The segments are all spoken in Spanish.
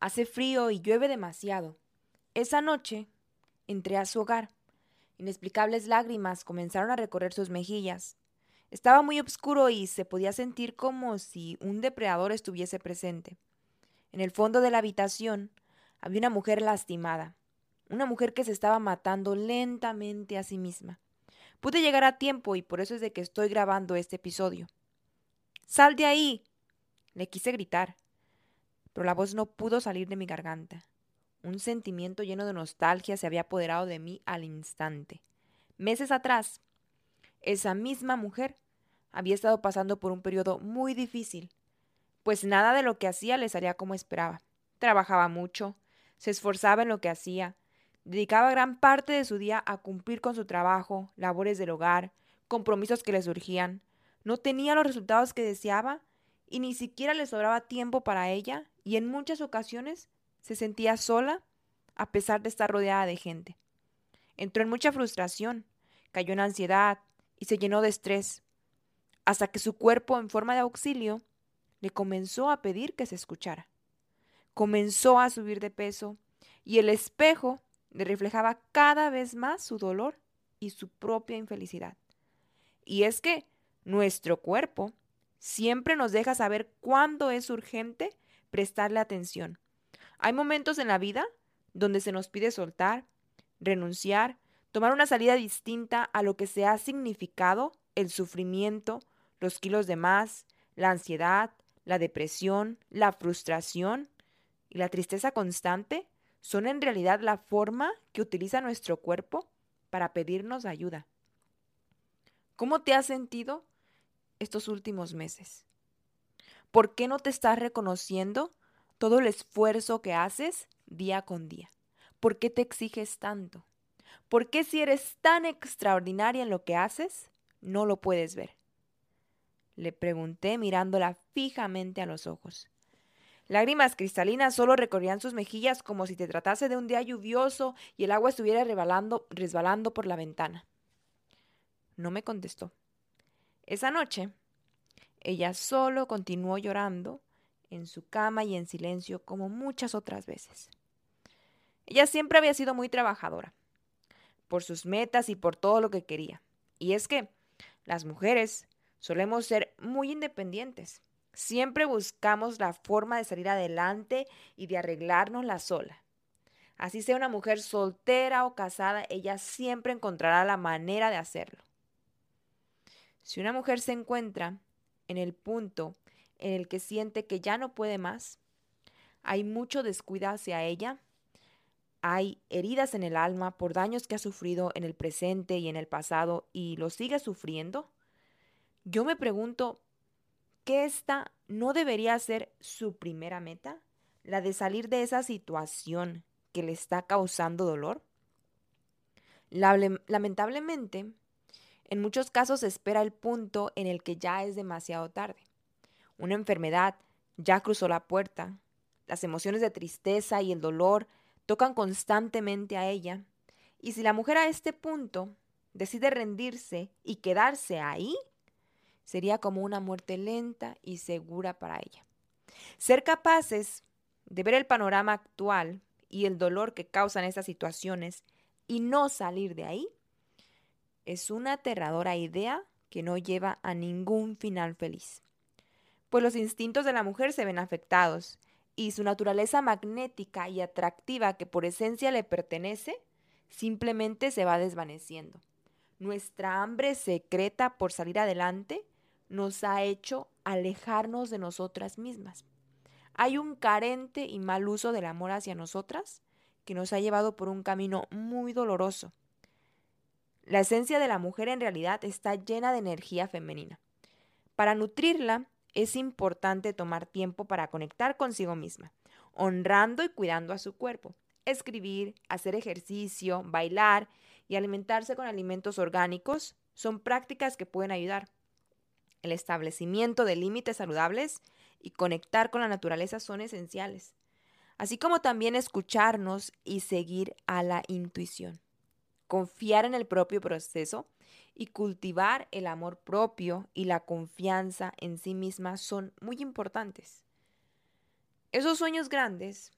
hace frío y llueve demasiado. Esa noche entré a su hogar. Inexplicables lágrimas comenzaron a recorrer sus mejillas. Estaba muy oscuro y se podía sentir como si un depredador estuviese presente. En el fondo de la habitación había una mujer lastimada, una mujer que se estaba matando lentamente a sí misma. Pude llegar a tiempo y por eso es de que estoy grabando este episodio. ¡Sal de ahí! Le quise gritar, pero la voz no pudo salir de mi garganta. Un sentimiento lleno de nostalgia se había apoderado de mí al instante. Meses atrás, esa misma mujer había estado pasando por un periodo muy difícil, pues nada de lo que hacía le salía como esperaba. Trabajaba mucho, se esforzaba en lo que hacía, Dedicaba gran parte de su día a cumplir con su trabajo, labores del hogar, compromisos que le surgían. No tenía los resultados que deseaba y ni siquiera le sobraba tiempo para ella y en muchas ocasiones se sentía sola a pesar de estar rodeada de gente. Entró en mucha frustración, cayó en ansiedad y se llenó de estrés, hasta que su cuerpo en forma de auxilio le comenzó a pedir que se escuchara. Comenzó a subir de peso y el espejo le reflejaba cada vez más su dolor y su propia infelicidad. Y es que nuestro cuerpo siempre nos deja saber cuándo es urgente prestarle atención. Hay momentos en la vida donde se nos pide soltar, renunciar, tomar una salida distinta a lo que se ha significado el sufrimiento, los kilos de más, la ansiedad, la depresión, la frustración y la tristeza constante son en realidad la forma que utiliza nuestro cuerpo para pedirnos ayuda. ¿Cómo te has sentido estos últimos meses? ¿Por qué no te estás reconociendo todo el esfuerzo que haces día con día? ¿Por qué te exiges tanto? ¿Por qué si eres tan extraordinaria en lo que haces, no lo puedes ver? Le pregunté mirándola fijamente a los ojos. Lágrimas cristalinas solo recorrían sus mejillas como si te tratase de un día lluvioso y el agua estuviera resbalando, resbalando por la ventana. No me contestó. Esa noche, ella solo continuó llorando en su cama y en silencio como muchas otras veces. Ella siempre había sido muy trabajadora, por sus metas y por todo lo que quería. Y es que las mujeres solemos ser muy independientes. Siempre buscamos la forma de salir adelante y de arreglarnos la sola. Así sea una mujer soltera o casada, ella siempre encontrará la manera de hacerlo. Si una mujer se encuentra en el punto en el que siente que ya no puede más, hay mucho descuido hacia ella, hay heridas en el alma por daños que ha sufrido en el presente y en el pasado y lo sigue sufriendo, yo me pregunto, que esta no debería ser su primera meta, la de salir de esa situación que le está causando dolor? Lamentablemente, en muchos casos se espera el punto en el que ya es demasiado tarde. Una enfermedad ya cruzó la puerta, las emociones de tristeza y el dolor tocan constantemente a ella, y si la mujer a este punto decide rendirse y quedarse ahí, sería como una muerte lenta y segura para ella. Ser capaces de ver el panorama actual y el dolor que causan estas situaciones y no salir de ahí es una aterradora idea que no lleva a ningún final feliz. Pues los instintos de la mujer se ven afectados y su naturaleza magnética y atractiva que por esencia le pertenece, simplemente se va desvaneciendo. Nuestra hambre secreta por salir adelante nos ha hecho alejarnos de nosotras mismas. Hay un carente y mal uso del amor hacia nosotras que nos ha llevado por un camino muy doloroso. La esencia de la mujer en realidad está llena de energía femenina. Para nutrirla es importante tomar tiempo para conectar consigo misma, honrando y cuidando a su cuerpo. Escribir, hacer ejercicio, bailar y alimentarse con alimentos orgánicos son prácticas que pueden ayudar. El establecimiento de límites saludables y conectar con la naturaleza son esenciales, así como también escucharnos y seguir a la intuición. Confiar en el propio proceso y cultivar el amor propio y la confianza en sí misma son muy importantes. Esos sueños grandes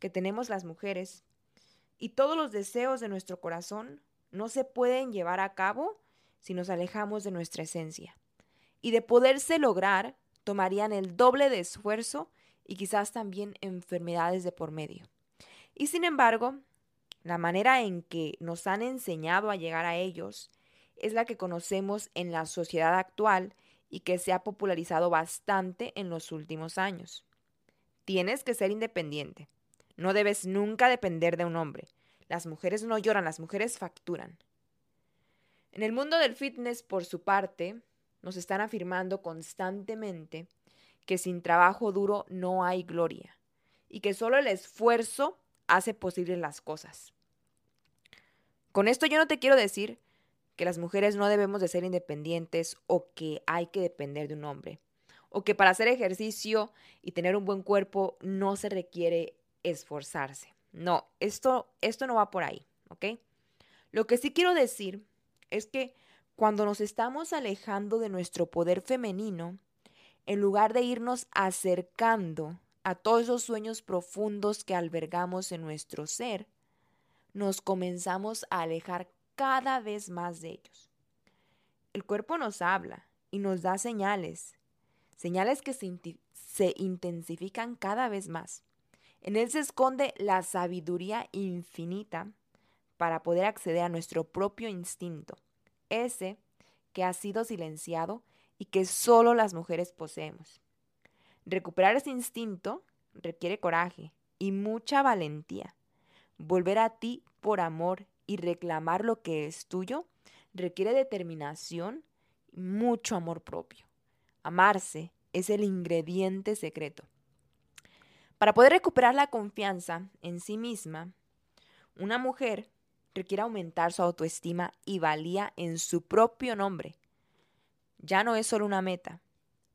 que tenemos las mujeres y todos los deseos de nuestro corazón no se pueden llevar a cabo si nos alejamos de nuestra esencia. Y de poderse lograr, tomarían el doble de esfuerzo y quizás también enfermedades de por medio. Y sin embargo, la manera en que nos han enseñado a llegar a ellos es la que conocemos en la sociedad actual y que se ha popularizado bastante en los últimos años. Tienes que ser independiente. No debes nunca depender de un hombre. Las mujeres no lloran, las mujeres facturan. En el mundo del fitness, por su parte, nos están afirmando constantemente que sin trabajo duro no hay gloria y que solo el esfuerzo hace posibles las cosas. Con esto yo no te quiero decir que las mujeres no debemos de ser independientes o que hay que depender de un hombre o que para hacer ejercicio y tener un buen cuerpo no se requiere esforzarse. No, esto, esto no va por ahí, ¿ok? Lo que sí quiero decir es que cuando nos estamos alejando de nuestro poder femenino, en lugar de irnos acercando a todos esos sueños profundos que albergamos en nuestro ser, nos comenzamos a alejar cada vez más de ellos. El cuerpo nos habla y nos da señales, señales que se, intensifican cada vez más. En él se esconde la sabiduría infinita para poder acceder a nuestro propio instinto, ese que ha sido silenciado y que solo las mujeres poseemos. Recuperar ese instinto requiere coraje y mucha valentía. Volver a ti por amor y reclamar lo que es tuyo requiere determinación y mucho amor propio. Amarse es el ingrediente secreto. Para poder recuperar la confianza en sí misma, una mujer requiere aumentar su autoestima y valía en su propio nombre. Ya no es solo una meta,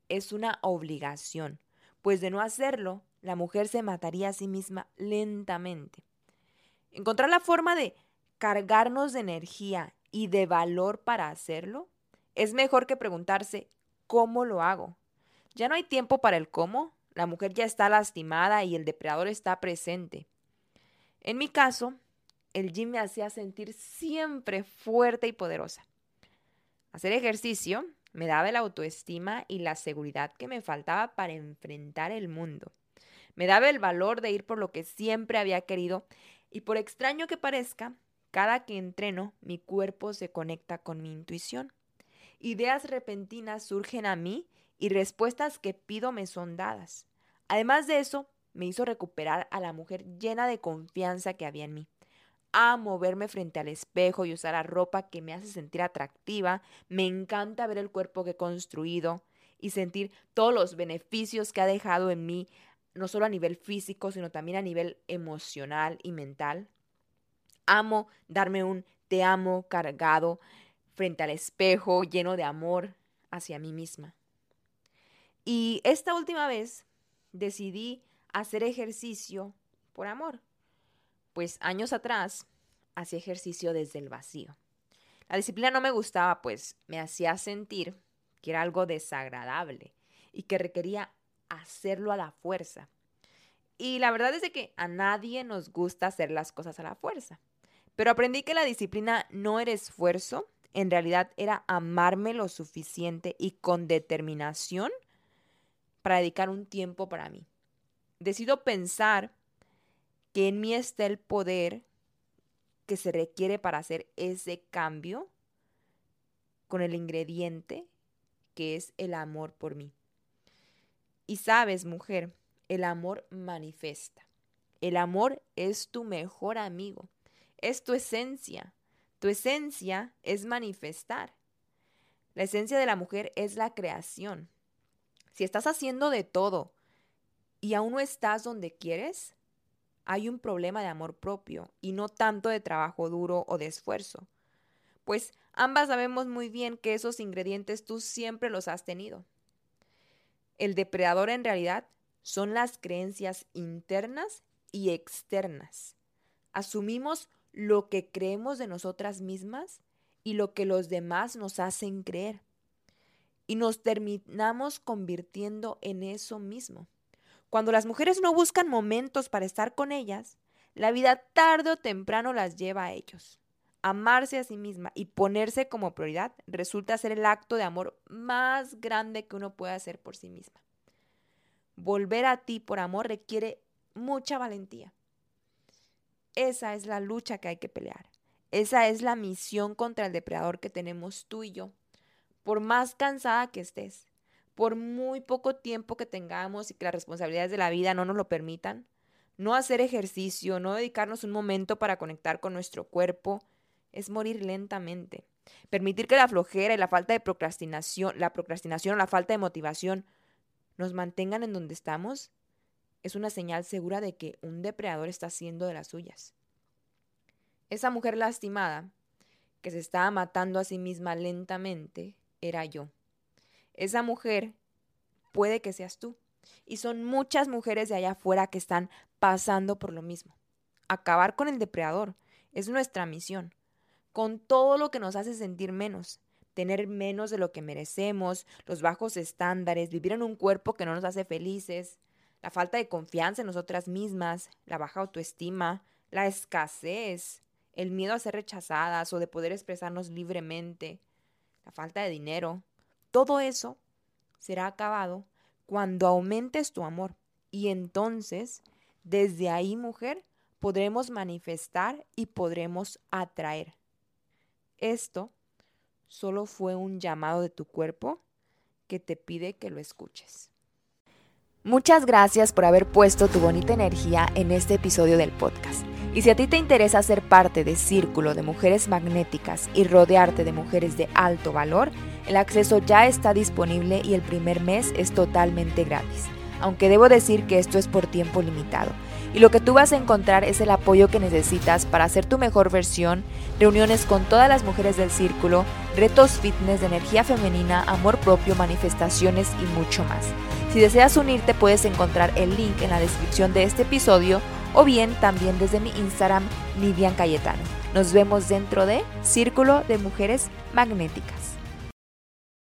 es una obligación, pues de no hacerlo, la mujer se mataría a sí misma lentamente. Encontrar la forma de cargarnos de energía y de valor para hacerlo es mejor que preguntarse ¿cómo lo hago? Ya no hay tiempo para el cómo, la mujer ya está lastimada y el depredador está presente. En mi caso, el gym me hacía sentir siempre fuerte y poderosa. Hacer ejercicio me daba la autoestima y la seguridad que me faltaba para enfrentar el mundo. Me daba el valor de ir por lo que siempre había querido y por extraño que parezca, cada que entreno mi cuerpo se conecta con mi intuición. Ideas repentinas surgen a mí y respuestas que pido me son dadas. Además de eso, me hizo recuperar a la mujer llena de confianza que había en mí. Amo verme frente al espejo y usar la ropa que me hace sentir atractiva. Me encanta ver el cuerpo que he construido y sentir todos los beneficios que ha dejado en mí, no solo a nivel físico, sino también a nivel emocional y mental. Amo darme un te amo cargado frente al espejo, lleno de amor hacia mí misma. Y esta última vez decidí hacer ejercicio por amor, pues años atrás hacía ejercicio desde el vacío. La disciplina no me gustaba, pues me hacía sentir que era algo desagradable y que requería hacerlo a la fuerza. Y la verdad es que a nadie nos gusta hacer las cosas a la fuerza. Pero aprendí que la disciplina no era esfuerzo, en realidad era amarme lo suficiente y con determinación para dedicar un tiempo para mí. decido pensar que en mí está el poder que se requiere para hacer ese cambio con el ingrediente que es el amor por mí. Y sabes, mujer, el amor manifiesta. El amor es tu mejor amigo, es tu esencia. Tu esencia es manifestar. La esencia de la mujer es la creación. Si estás haciendo de todo y aún no estás donde quieres, hay un problema de amor propio y no tanto de trabajo duro o de esfuerzo. Pues ambas sabemos muy bien que esos ingredientes tú siempre los has tenido. El depredador en realidad son las creencias internas y externas. Asumimos lo que creemos de nosotras mismas y lo que los demás nos hacen creer. Y nos terminamos convirtiendo en eso mismo. Cuando las mujeres no buscan momentos para estar con ellas, la vida tarde o temprano las lleva a ellos. Amarse a sí misma y ponerse como prioridad resulta ser el acto de amor más grande que uno puede hacer por sí misma. Volver a ti por amor requiere mucha valentía. Esa es la lucha que hay que pelear. Esa es la misión contra el depredador que tenemos tú y yo. Por más cansada que estés, por muy poco tiempo que tengamos y que las responsabilidades de la vida no nos lo permitan, no hacer ejercicio, no dedicarnos un momento para conectar con nuestro cuerpo, es morir lentamente. Permitir que la flojera y la falta de procrastinación, la procrastinación o la falta de motivación nos mantengan en donde estamos, es una señal segura de que un depredador está haciendo de las suyas. Esa mujer lastimada, que se estaba matando a sí misma lentamente, era yo. Esa mujer puede que seas tú. Y son muchas mujeres de allá afuera que están pasando por lo mismo. Acabar con el depredador es nuestra misión, con todo lo que nos hace sentir menos, tener menos de lo que merecemos, los bajos estándares, vivir en un cuerpo que no nos hace felices, la falta de confianza en nosotras mismas, la baja autoestima, la escasez, el miedo a ser rechazadas o de poder expresarnos libremente, la falta de dinero, todo eso será acabado cuando aumentes tu amor. Y entonces, desde ahí, mujer, podremos manifestar y podremos atraer. Esto solo fue un llamado de tu cuerpo que te pide que lo escuches. Muchas gracias por haber puesto tu bonita energía en este episodio del podcast. Y si a ti te interesa ser parte de Círculo de Mujeres Magnéticas y rodearte de mujeres de alto valor, el acceso ya está disponible y el primer mes es totalmente gratis. Aunque debo decir que esto es por tiempo limitado. Y lo que tú vas a encontrar es el apoyo que necesitas para hacer tu mejor versión, reuniones con todas las mujeres del círculo, retos fitness de energía femenina, amor propio, manifestaciones y mucho más. Si deseas unirte puedes encontrar el link en la descripción de este episodio o bien también desde mi Instagram, Nidian Cayetano. Nos vemos dentro de Círculo de Mujeres Magnéticas.